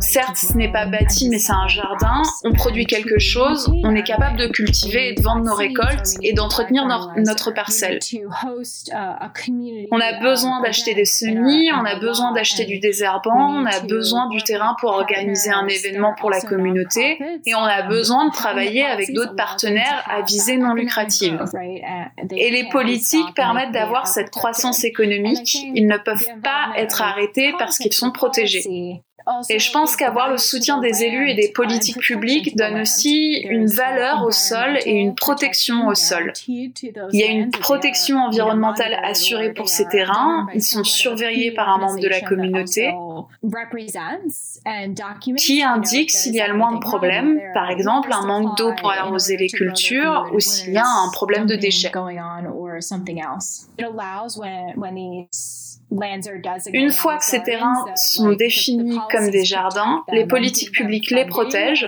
Certes, ce n'est pas bâti, mais c'est un jardin. On produit quelque chose, on est capable de cultiver et de vendre nos récoltes et d'entretenir notre parcelle. On a besoin d'acheter des semis, on a besoin d'acheter du désherbant, on a besoin du terrain pour organiser un événement pour la communauté et on a besoin de travailler avec d'autres partenaires à visée non lucrative. Et les politiques permettent d'avoir cette croissance économique. Ils ne peuvent pas être arrêtés parce qu'ils sont protégés. Et je pense qu'avoir le soutien des élus et des politiques publiques donne aussi une valeur au sol et une protection au sol. Il y a une protection environnementale assurée pour ces terrains. Ils sont surveillés par un membre de la communauté qui indique s'il y a le moins de problèmes, par exemple un manque d'eau pour arroser les cultures ou s'il y a un problème de déchets. Une fois que ces terrains sont définis comme des jardins, les politiques publiques les protègent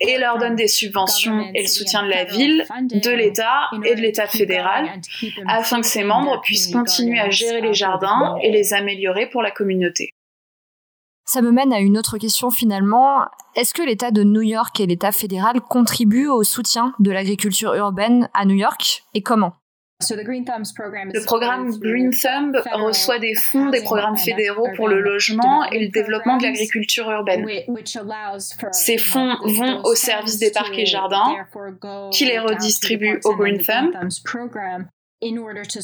et leur donnent des subventions et le soutien de la ville, de l'État et de l'État fédéral afin que ces membres puissent continuer à gérer les jardins et les améliorer pour la communauté. Ça me mène à une autre question finalement. Est-ce que l'État de New York et l'État fédéral contribuent au soutien de l'agriculture urbaine à New York et comment? Le programme Green Thumb reçoit des fonds des programmes fédéraux pour le logement et le développement de l'agriculture urbaine. Ces fonds vont au service des parcs et jardins, qui les redistribuent au Green Thumb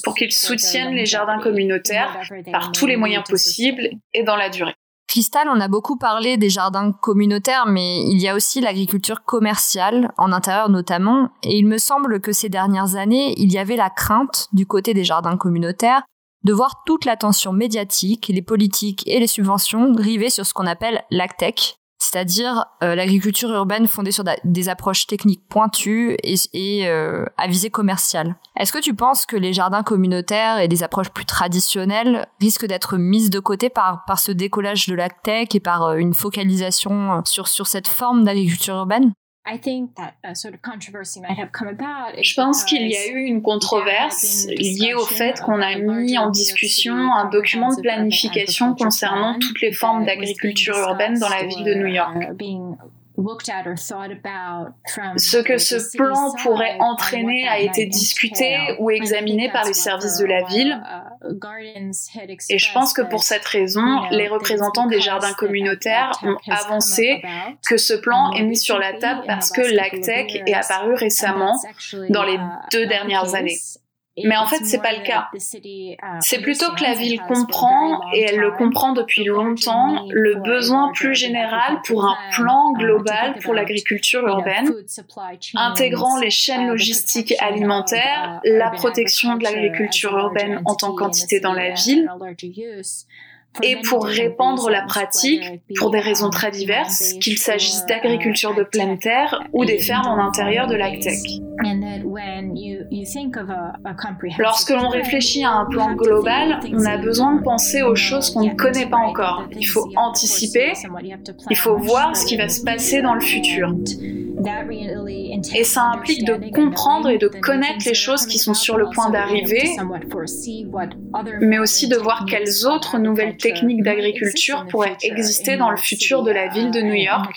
pour qu'ils soutiennent les jardins communautaires par tous les moyens possibles et dans la durée. Cristal, on a beaucoup parlé des jardins communautaires, mais il y a aussi l'agriculture commerciale, en intérieur notamment, et il me semble que ces dernières années, il y avait la crainte, du côté des jardins communautaires, de voir toute l'attention médiatique, les politiques et les subventions river sur ce qu'on appelle l'ACTEC, c'est-à-dire euh, l'agriculture urbaine fondée sur des approches techniques pointues et, euh, à visée commerciale. Est-ce que tu penses que les jardins communautaires et des approches plus traditionnelles risquent d'être mises de côté par, par ce décollage de la tech et par euh, une focalisation sur, sur cette forme d'agriculture urbaine? Je pense qu'il y a eu une controverse liée au fait qu'on a mis en discussion un document de planification concernant toutes les formes d'agriculture urbaine dans la ville de New York. Uh, ce que ce plan pourrait entraîner a été discuté ou examiné par les services de la ville. Et je pense que pour cette raison, les représentants des jardins communautaires ont avancé que ce plan est mis sur la table parce que l'AgTech est apparu récemment dans les deux dernières années. Mais en fait, c'est pas le cas. C'est plutôt que la ville comprend, et elle le comprend depuis longtemps, le besoin plus général pour un plan global pour l'agriculture urbaine, intégrant les chaînes logistiques alimentaires, la protection de l'agriculture urbaine en tant qu'entité dans la ville, et pour répandre la pratique pour des raisons très diverses, qu'il s'agisse d'agriculture de pleine terre ou des fermes en intérieur de l'agtech. Lorsque l'on réfléchit à un plan global, on a besoin de penser aux choses qu'on ne connaît pas encore. Il faut anticiper, il faut voir ce qui va se passer dans le futur. Et ça implique de comprendre et de connaître les choses qui sont sur le point d'arriver, mais aussi de voir quelles autres nouvelles techniques d'agriculture pourraient exister dans le futur de la ville de New York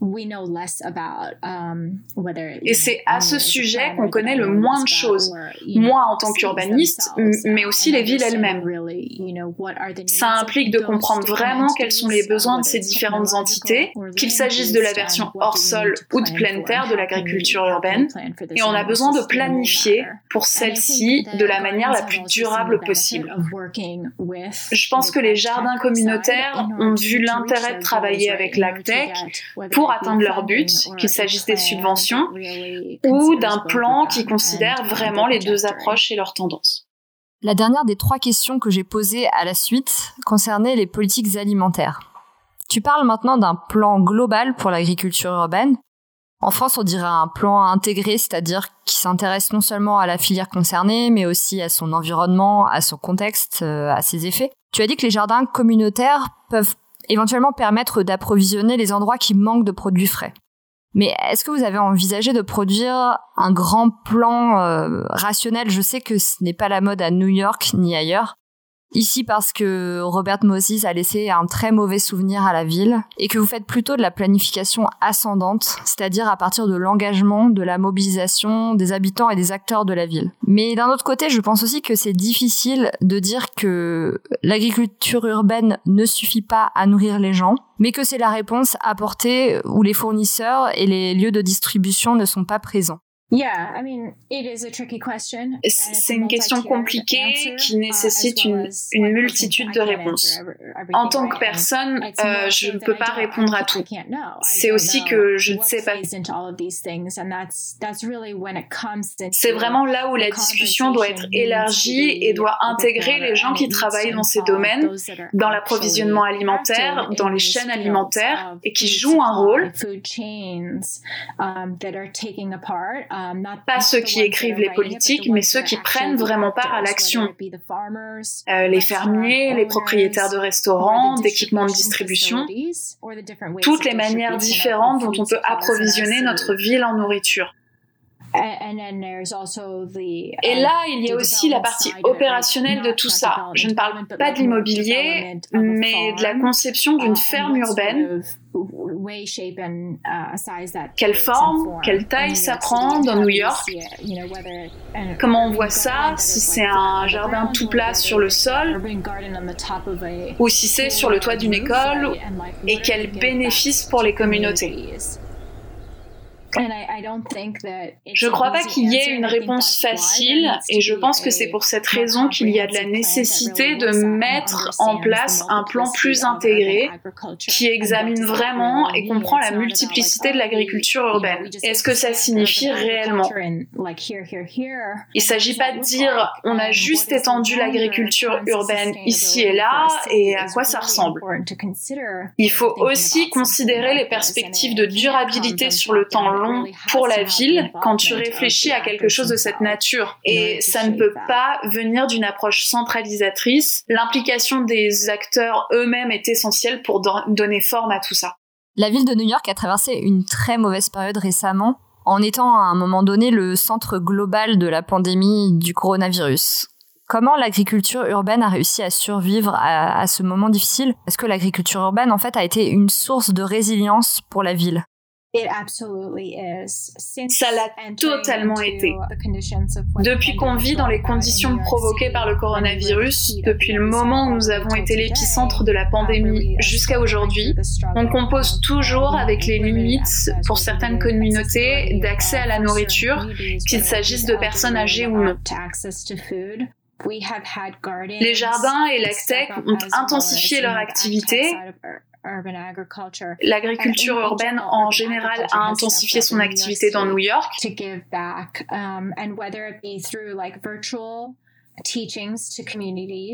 Um, Et c'est à ce sujet qu'on connaît le moins de choses, moi en tant qu'urbaniste, mais aussi les villes elles-mêmes. Ça implique de comprendre vraiment quels sont les besoins de ces différentes entités, qu'il s'agisse de la version hors sol ou de pleine terre de l'agriculture urbaine, et on a besoin de planifier pour celle-ci de la manière la plus durable possible. Je pense que les jardins communautaires ont vu l'intérêt de travailler avec l'AgTech pour atteindre leur but, qu'il s'agisse des subventions ou d'un plan qui considère vraiment les deux approches et leurs tendances. La dernière des trois questions que j'ai posées à la suite concernait les politiques alimentaires. Tu parles maintenant d'un plan global pour l'agriculture urbaine. En France, on dirait un plan intégré, c'est-à-dire qui s'intéresse non seulement à la filière concernée, mais aussi à son environnement, à son contexte, euh, à ses effets. Tu as dit que les jardins communautaires peuvent éventuellement permettre d'approvisionner les endroits qui manquent de produits frais. Mais est-ce que vous avez envisagé de produire un grand plan euh, rationnel? Je sais que ce n'est pas la mode à New York ni ailleurs, Ici parce que Robert Moses a laissé un très mauvais souvenir à la ville et que vous faites plutôt de la planification ascendante, c'est-à-dire à partir de l'engagement, de la mobilisation des habitants et des acteurs de la ville. Mais d'un autre côté, je pense aussi que c'est difficile de dire que l'agriculture urbaine ne suffit pas à nourrir les gens, mais que c'est la réponse apportée où les fournisseurs et les lieux de distribution ne sont pas présents. C'est une question compliquée qui uh, nécessite une, une multitude de réponses. En tant que personne, euh, je ne peux pas répondre à tout. C'est aussi que je ne sais pas. C'est vraiment là où la discussion doit être élargie et doit intégrer les gens qui travaillent dans ces domaines, dans l'approvisionnement alimentaire, dans les chaînes alimentaires et qui jouent un rôle pas ceux qui écrivent les politiques, mais ceux qui prennent vraiment part à l'action. Euh, les fermiers, les propriétaires de restaurants, d'équipements de distribution, toutes les manières différentes dont on peut approvisionner notre ville en nourriture. Et uh, là, il y a aussi la partie opérationnelle de tout ça. Je ne parle pas de l'immobilier, mais de la conception d'une uh, ferme urbaine. Uh, quelle forme, quelle taille ça prend dans New York? Comment on voit ça Si c'est un jardin tout plat sur le sol? ou si c'est sur le toit d'une école et quels bénéfices pour les communautés? Je ne crois pas qu'il y ait une réponse facile et je pense que c'est pour cette raison qu'il y a de la nécessité de mettre en place un plan plus intégré qui examine vraiment et comprend la multiplicité de l'agriculture urbaine. Est-ce que ça signifie réellement Il ne s'agit pas de dire on a juste étendu l'agriculture urbaine ici et là et à quoi ça ressemble. Il faut aussi considérer les perspectives de durabilité sur le temps long pour la ville quand tu réfléchis à quelque chose de cette nature. Et ça ne peut pas venir d'une approche centralisatrice. L'implication des acteurs eux-mêmes est essentielle pour donner forme à tout ça. La ville de New York a traversé une très mauvaise période récemment en étant à un moment donné le centre global de la pandémie du coronavirus. Comment l'agriculture urbaine a réussi à survivre à, à ce moment difficile? Est-ce que l'agriculture urbaine, en fait, a été une source de résilience pour la ville? Ça l'a totalement été. Depuis qu'on vit dans les conditions provoquées par le coronavirus, depuis le moment où nous avons été l'épicentre de la pandémie jusqu'à aujourd'hui, on compose toujours avec les limites, pour certaines communautés, d'accès à la nourriture, qu'il s'agisse de personnes âgées ou non. Les jardins et l'AgTech ont intensifié leur activité L'agriculture urbaine en général a intensifié son activité dans New York.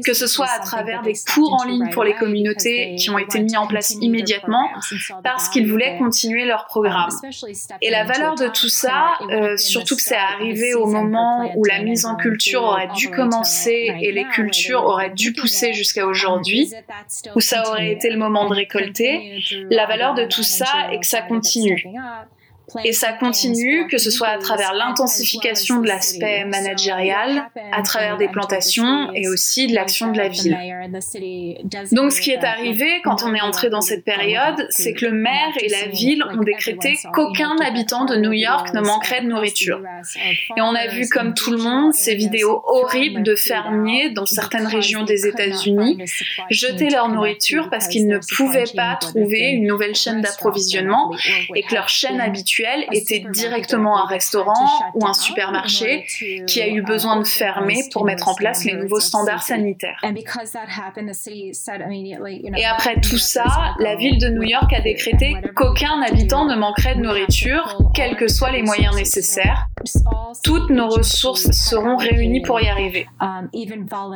Que ce soit à travers des cours en ligne pour les communautés qui ont été mis en place immédiatement parce qu'ils voulaient continuer leur programme. Et la valeur de tout ça, euh, surtout que c'est arrivé au moment où la mise en culture aurait dû commencer et les cultures auraient dû pousser jusqu'à aujourd'hui, où ça aurait été le moment de récolter, la valeur de tout ça est que ça continue. Et ça continue, que ce soit à travers l'intensification de l'aspect managérial, à travers des plantations et aussi de l'action de la ville. Donc ce qui est arrivé quand on est entré dans cette période, c'est que le maire et la ville ont décrété qu'aucun habitant de New York ne manquerait de nourriture. Et on a vu comme tout le monde ces vidéos horribles de fermiers dans certaines régions des États-Unis jeter leur nourriture parce qu'ils ne pouvaient pas trouver une nouvelle chaîne d'approvisionnement et que leur chaîne habituelle était directement un restaurant ou un supermarché qui a eu besoin de fermer pour mettre en place les nouveaux standards sanitaires. Et après tout ça, la ville de New York a décrété qu'aucun habitant ne manquerait de nourriture, quels que soient les moyens nécessaires. Toutes nos ressources seront réunies pour y arriver.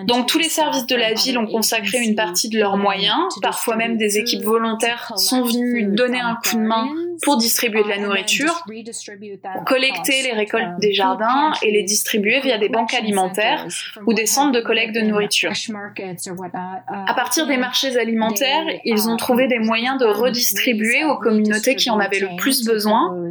Donc tous les services de la ville ont consacré une partie de leurs moyens, parfois même des équipes volontaires sont venues donner un coup de main pour distribuer de la nourriture, pour collecter les récoltes des jardins et les distribuer via des banques alimentaires ou des centres de collecte de nourriture. À partir des marchés alimentaires, ils ont trouvé des moyens de redistribuer aux communautés qui en avaient le plus besoin,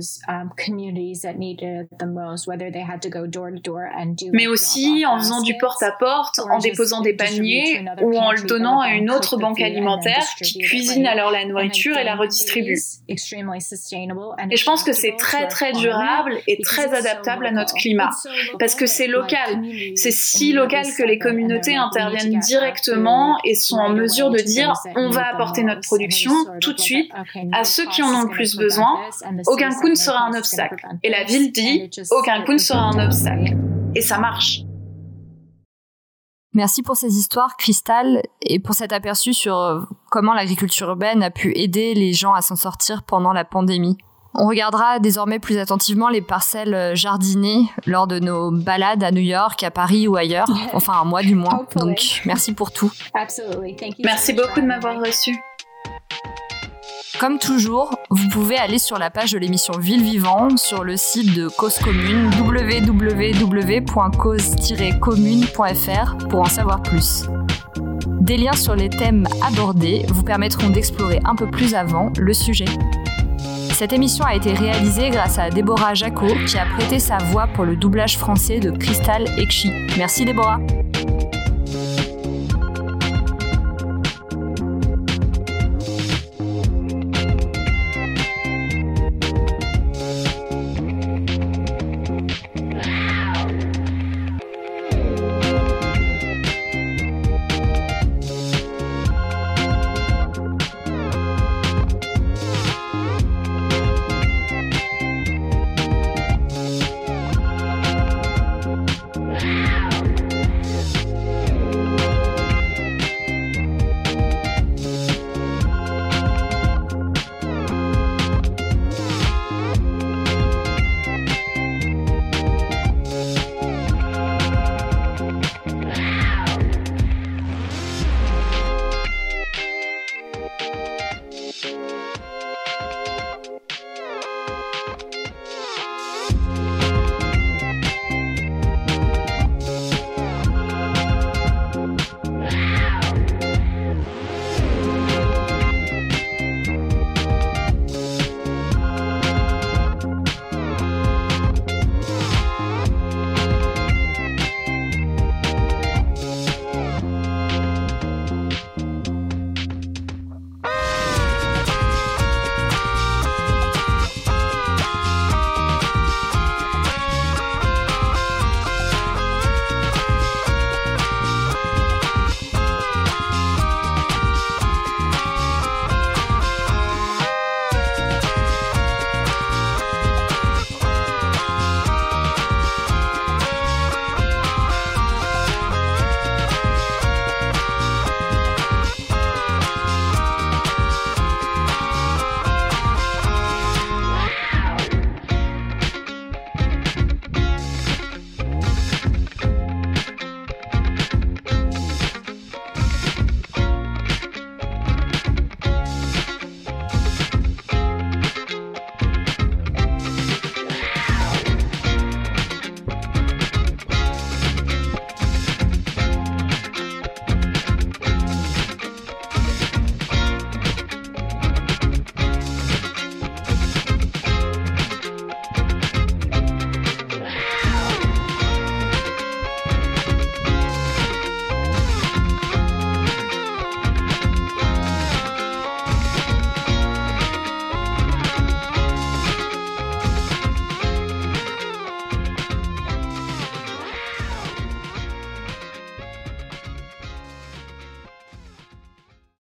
mais aussi en faisant du porte-à-porte, en déposant des paniers ou en le donnant à une autre banque alimentaire qui cuisine alors la nourriture et la redistribue. Et je pense que c'est très très durable et très adaptable à notre climat parce que c'est local. C'est si local que les communautés interviennent directement et sont en mesure de dire on va apporter notre production tout de suite à ceux qui en ont le plus besoin. Aucun coup ne sera un obstacle. Et la ville dit aucun coup ne sera un obstacle. Et ça marche. Merci pour ces histoires, Cristal, et pour cet aperçu sur euh, comment l'agriculture urbaine a pu aider les gens à s'en sortir pendant la pandémie. On regardera désormais plus attentivement les parcelles euh, jardinées lors de nos balades à New York, à Paris ou ailleurs. Enfin, un mois du moins. Donc, merci pour tout. Merci beaucoup de m'avoir reçu. Comme toujours, vous pouvez aller sur la page de l'émission Ville Vivant sur le site de Cause Commune www.cause-commune.fr pour en savoir plus. Des liens sur les thèmes abordés vous permettront d'explorer un peu plus avant le sujet. Cette émission a été réalisée grâce à Déborah Jacot qui a prêté sa voix pour le doublage français de Crystal Ekchi. Merci Déborah.